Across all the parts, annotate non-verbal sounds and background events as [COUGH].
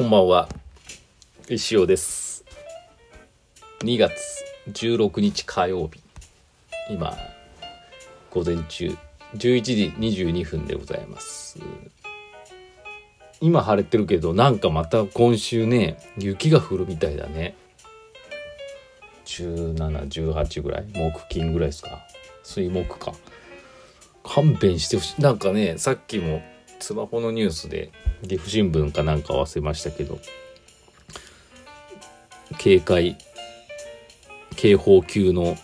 こんばんは。石尾です。2月16日火曜日。今午前中。11時22分でございます。今晴れてるけどなんかまた今週ね雪が降るみたいだね。1718ぐらい？木金ぐらいですか？水木か。勘弁してほしい。なんかねさっきもスマホのニュースで岐阜新聞かなんか忘れましたけど警戒警報級の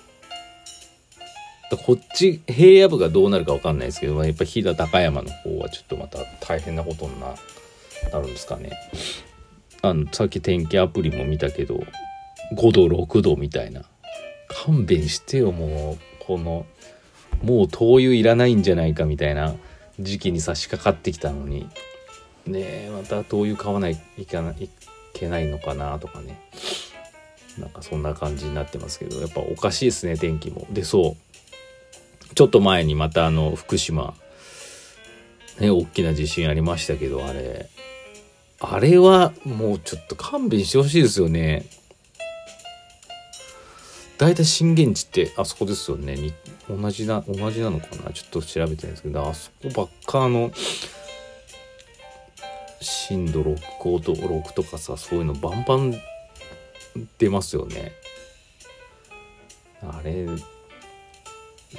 こっち平野部がどうなるか分かんないですけどやっぱ飛騨高山の方はちょっとまた大変なことにななるんですかね。あのさっき天気アプリも見たけど5度6度みたいな。勘弁してよもう。このもう灯油いらないんじゃないかみたいな。時期に差し掛かってきたのにねえまた灯油買わないいかないいけないのかなとかね。なんかそんな感じになってますけどやっぱおかしいですね天気も。でそう。ちょっと前にまたあの福島ね大きな地震ありましたけどあれ。あれはもうちょっと勘弁してほしいですよね。大体震源地ってあそこですよね。に同じな同じなのかな？ちょっと調べてないんですけどあそこばっかあの震度6 5と6とかさそういうのバンバン出ますよね。あれ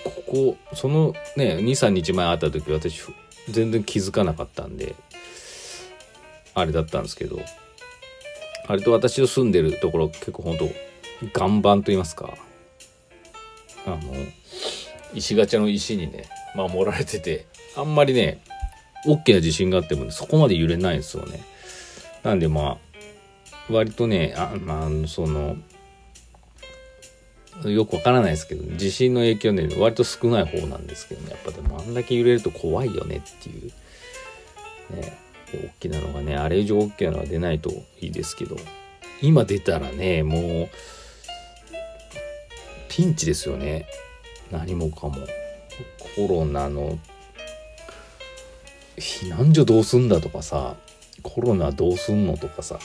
ここそのね23日前会った時私全然気づかなかったんであれだったんですけどあれと私の住んでるところ結構ほんと岩盤と言いますか。あの石ガチャの石にね守られててあんまりね大きな地震があっても、ねそこまで揺れないんですよね。なんでまあ割とねあまあそのよくわからないですけど地震の影響ね割と少ない方なんですけどねやっぱでもあんだけ揺れると怖いよねっていうね大きなのがねあれ以上大きなのが出ないといいですけど今出たらねもうピンチですよね。何もかも。コロナの避難所どうすんだとかさ。コロナどうすんのとかさ。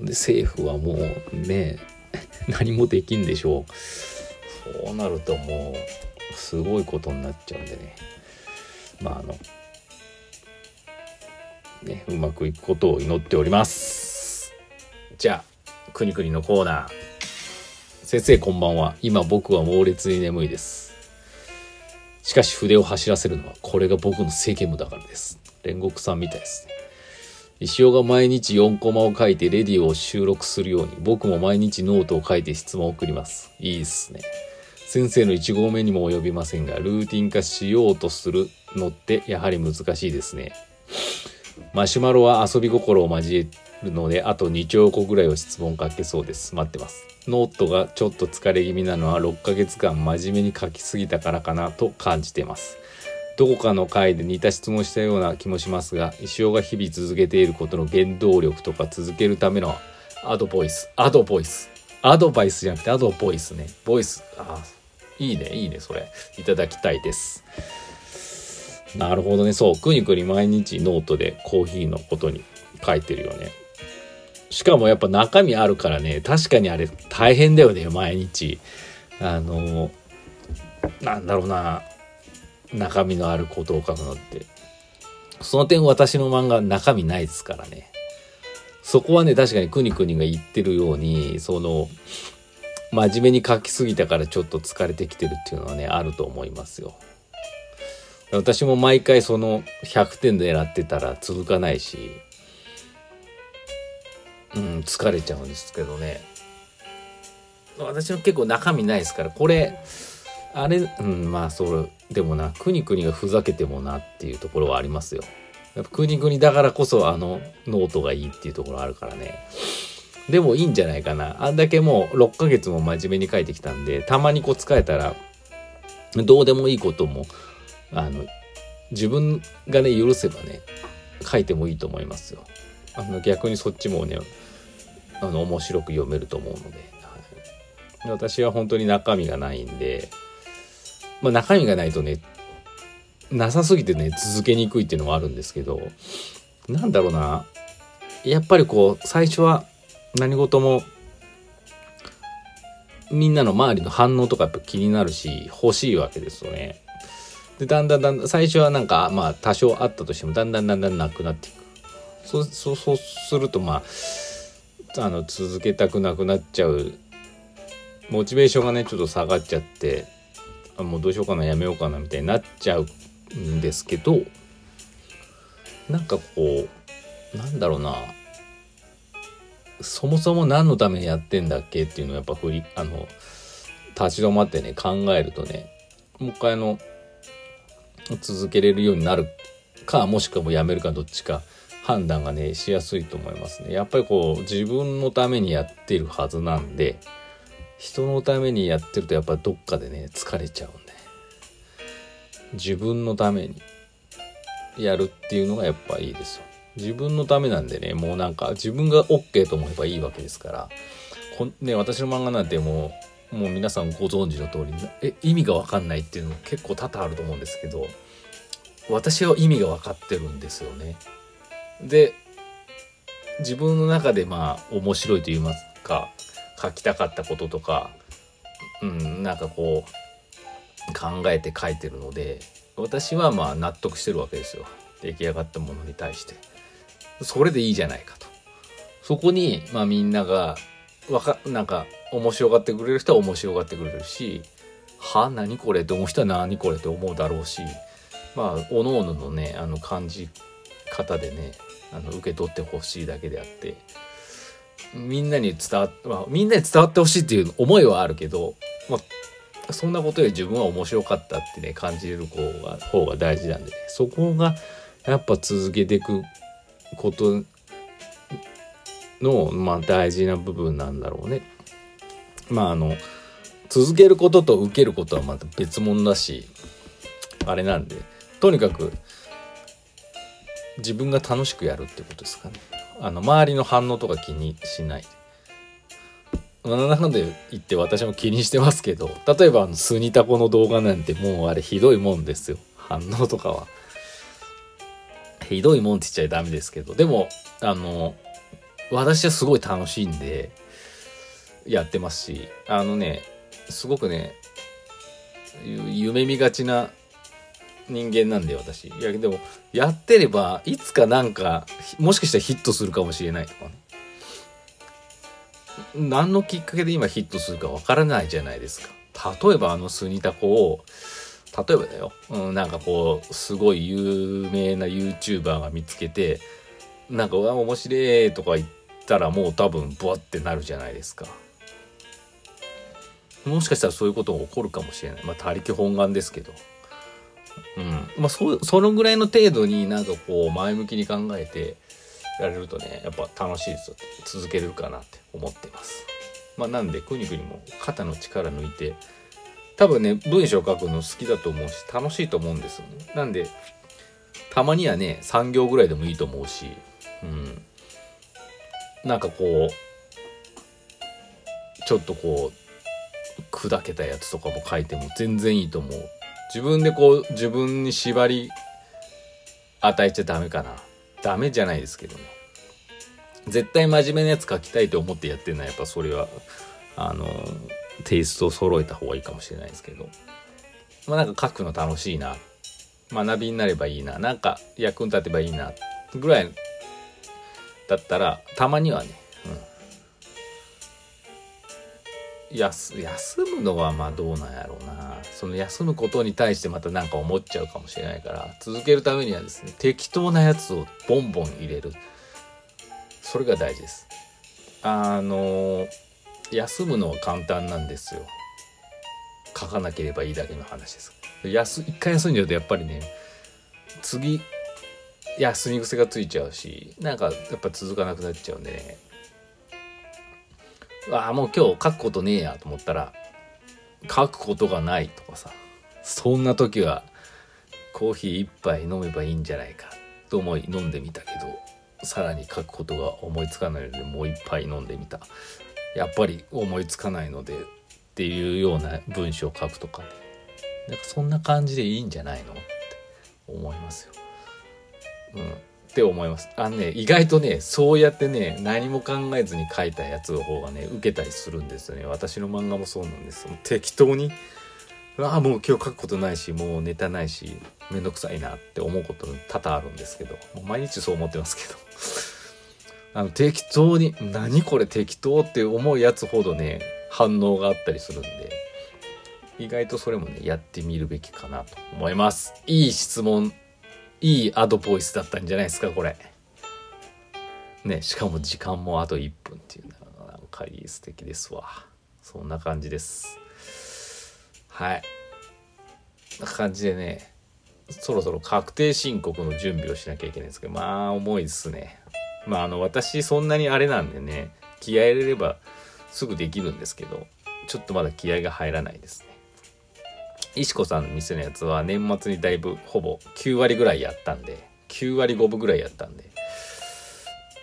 で政府はもうね [LAUGHS] 何もできんでしょう。そうなるともうすごいことになっちゃうんでね。まああのねうまくいくことを祈っております。じゃあくにくにのコーナー。先生こんばんは。今僕は猛烈に眠いです。しかし筆を走らせるのはこれが僕の責務だからです。煉獄さんみたいです。ね石尾が毎日4コマを書いてレディオを収録するように僕も毎日ノートを書いて質問を送ります。いいっすね。先生の1号目にも及びませんがルーティン化しようとするのってやはり難しいですね。マシュマロは遊び心を交えるのであと2兆個ぐらいは質問書けそうです。待ってます。ノートがちょっと疲れ気味なのは6ヶ月間真面目に書きすぎたからかなと感じています。どこかの回で似た質問したような気もしますが石尾が日々続けていることの原動力とか続けるためのアドボイスアドボイス。アドバイスじゃなくてアドボイスね。ボイスあいいねいいねそれ。いただきたいです。なるほどね。そうくにくに毎日ノートでコーヒーのことに書いてるよね。しかもやっぱ中身あるからね確かにあれ大変だよね毎日。あのなんだろうな中身のあることを書くのって。その点私の漫画中身ないですからね。そこはね確かにくにくにが言ってるようにその真面目に書きすぎたからちょっと疲れてきてるっていうのはねあると思いますよ。私も毎回その100点で狙ってたら続かないし。うん疲れちゃうんですけどね。私は結構中身ないですからこれあれうんまあそれでもなくにくにがふざけてもなっていうところはありますよ。やっぱくにくにだからこそあのノートがいいっていうところあるからね。でもいいんじゃないかな。あんだけもう6ヶ月も真面目に書いてきたんでたまにこう疲れたらどうでもいいこともあの自分がね許せばね書いてもいいと思いますよ。あの逆にそっちもねあの面白く読めると思うので、はい、私は本当に中身がないんで、まあ、中身がないとねなさすぎてね続けにくいっていうのもあるんですけどなんだろうなやっぱりこう最初は何事もみんなの周りの反応とかやっぱ気になるし欲しいわけですよね。でだんだんだんだん最初はなんかまあ多少あったとしてもだんだんだんだんなくなっていく。そうそうそうするとまああの続けたくなくなっちゃう。モチベーションがねちょっと下がっちゃってあもうどうしようかなやめようかなみたいになっちゃうんですけどなんかこうなんだろうな。そもそも何のためにやってんだっけっていうのをやっぱ振りあの立ち止まってね考えるとねもう一回あの続けれるようになるかもしくはもうやめるかどっちか。判断がねしやすいと思いますね。やっぱりこう自分のためにやってるはずなんで人のためにやってるとやっぱどっかでね疲れちゃうんで。自分のためにやるっていうのがやっぱいいですよ。自分のためなんでねもうなんか自分が OK と思えばいいわけですから。こね私の漫画なんてもうもう皆さんご存知の通りえ意味が分かんないっていうの結構多々あると思うんですけど私は意味が分かってるんですよね。で自分の中でまあ面白いと言いますか書きたかったこととかうんなんかこう考えて書いてるので私はまあ納得してるわけですよ。出来上がったものに対して。それでいいじゃないかと。そこにまあみんながわかなんか面白がってくれる人は面白がってくれるしは何これ？って思う人は何これ？って思うだろうしまあおのおののねあの感じ方でねあの受け取ってほしいだけであってみんなに伝わ,、まあ、みんなに伝わってほしいっていう思いはあるけど、まあ、そんなことより自分は面白かったってね感じれる方が方が大事なんで、ね、そこがやっぱ続けていくことの、まあ、大事な部分なんだろうね。まああの続けることと受けることはまた別物だしあれなんでとにかく自分が楽しくやるってことですかね。あの周りの反応とか気にしない。なんで言って私も気にしてますけど例えばあのスニタコの動画なんてもうあれひどいもんですよ反応とかは。ひどいもんって言っちゃダメですけどでもあの私はすごい楽しいんでやってますしあのねすごくね夢見がちな人間なんで私。いやでもやってればいつかなんかもしかしたらヒットするかもしれないとかね。何のきっかけで今ヒットするかわからないじゃないですか。例えばあのスニタコを例えばだよ、うん、なんかこうすごい有名な YouTuber が見つけてなんか「うわ面白い」とか言ったらもう多分ブワってなるじゃないですか。もしかしたらそういうことが起こるかもしれない。まあ他力本願ですけど。うん。まあそそのぐらいの程度になんかこう前向きに考えてやれるとねやっぱ楽しいですよ続けるかなって思ってます。まあなんでくにくにも肩の力抜いて多分ね文章書くの好きだと思うし楽しいと思うんですよね。なんでたまにはね3行ぐらいでもいいと思うしうん。なんかこうちょっとこう砕けたやつとかも書いても全然いいと思う。自分でこう自分に縛り与えちゃダメかな。ダメじゃないですけどね絶対真面目なやつ書きたいと思ってやってるのはやっぱそれはあのテイストを揃えた方がいいかもしれないですけど。まあなんか書くの楽しいな。学びになればいいな。なんか役に立てばいいな。ぐらいだったらたまにはね、うん、休休むのはまあどうなんやろうな。その休むことに対してまた何か思っちゃうかもしれないから続けるためにはですね適当なやつをボンボン入れる。それが大事です。あの休むのは簡単なんですよ。書かなければいいだけの話です。休一回休んじゃうとやっぱりね次休み癖がついちゃうしなんかやっぱ続かなくなっちゃうんでね。ああもう今日書くことねえやと思ったら書くことがないとかさそんな時はコーヒー一杯飲めばいいんじゃないかと思い飲んでみたけどさらに書くことが思いつかないのでもう一杯飲んでみた。やっぱり思いつかないのでっていうような文章を書くとかね。なんかそんな感じでいいんじゃないのって思いますよ。うん、って思います。あのね、意外とね、そうやってね、何も考えずに書いたやつの方がね、受けたりするんですよね。私の漫画もそうなんです。適当に、ああ、もう今日書くことないし、もうネタないし、めんどくさいなって思うこと多々あるんですけど、毎日そう思ってますけど。[LAUGHS] あの、適当に、何これ適当って思うやつほどね、反応があったりするんで、意外とそれもね、やってみるべきかなと思います。いい質問いいアドボイスだったんじゃないですかこれ。ねしかも時間もあと1分っていうのがなんかいい素敵ですわ。そんな感じです。はい。な感じでねそろそろ確定申告の準備をしなきゃいけないんですけどまあ重いですね。まああの私そんなにあれなんでね気合入れればすぐできるんですけどちょっとまだ気合が入らないですね。石子さんの店のやつは年末にだいぶほぼ9割ぐらいやったんで9割5分ぐらいやったんで。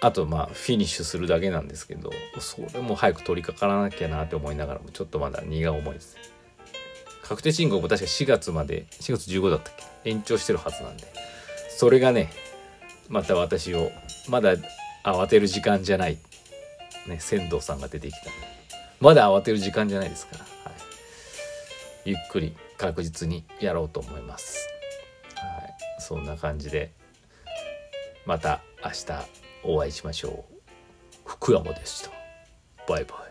あとまあフィニッシュするだけなんですけどそれも早く取り掛からなきゃなって思いながらもちょっとまだ荷が重いです。確定申告も確か4月まで4月15だったっけ？延長してるはずなんで。それがねまた私をまだ慌てる時間じゃないね仙道さんが出てきたまだ慌てる時間じゃないですから、はい、ゆっくり確実にやろうと思います。はい、そんな感じでまた明日お会いしましょう。福山でした。バイバイ。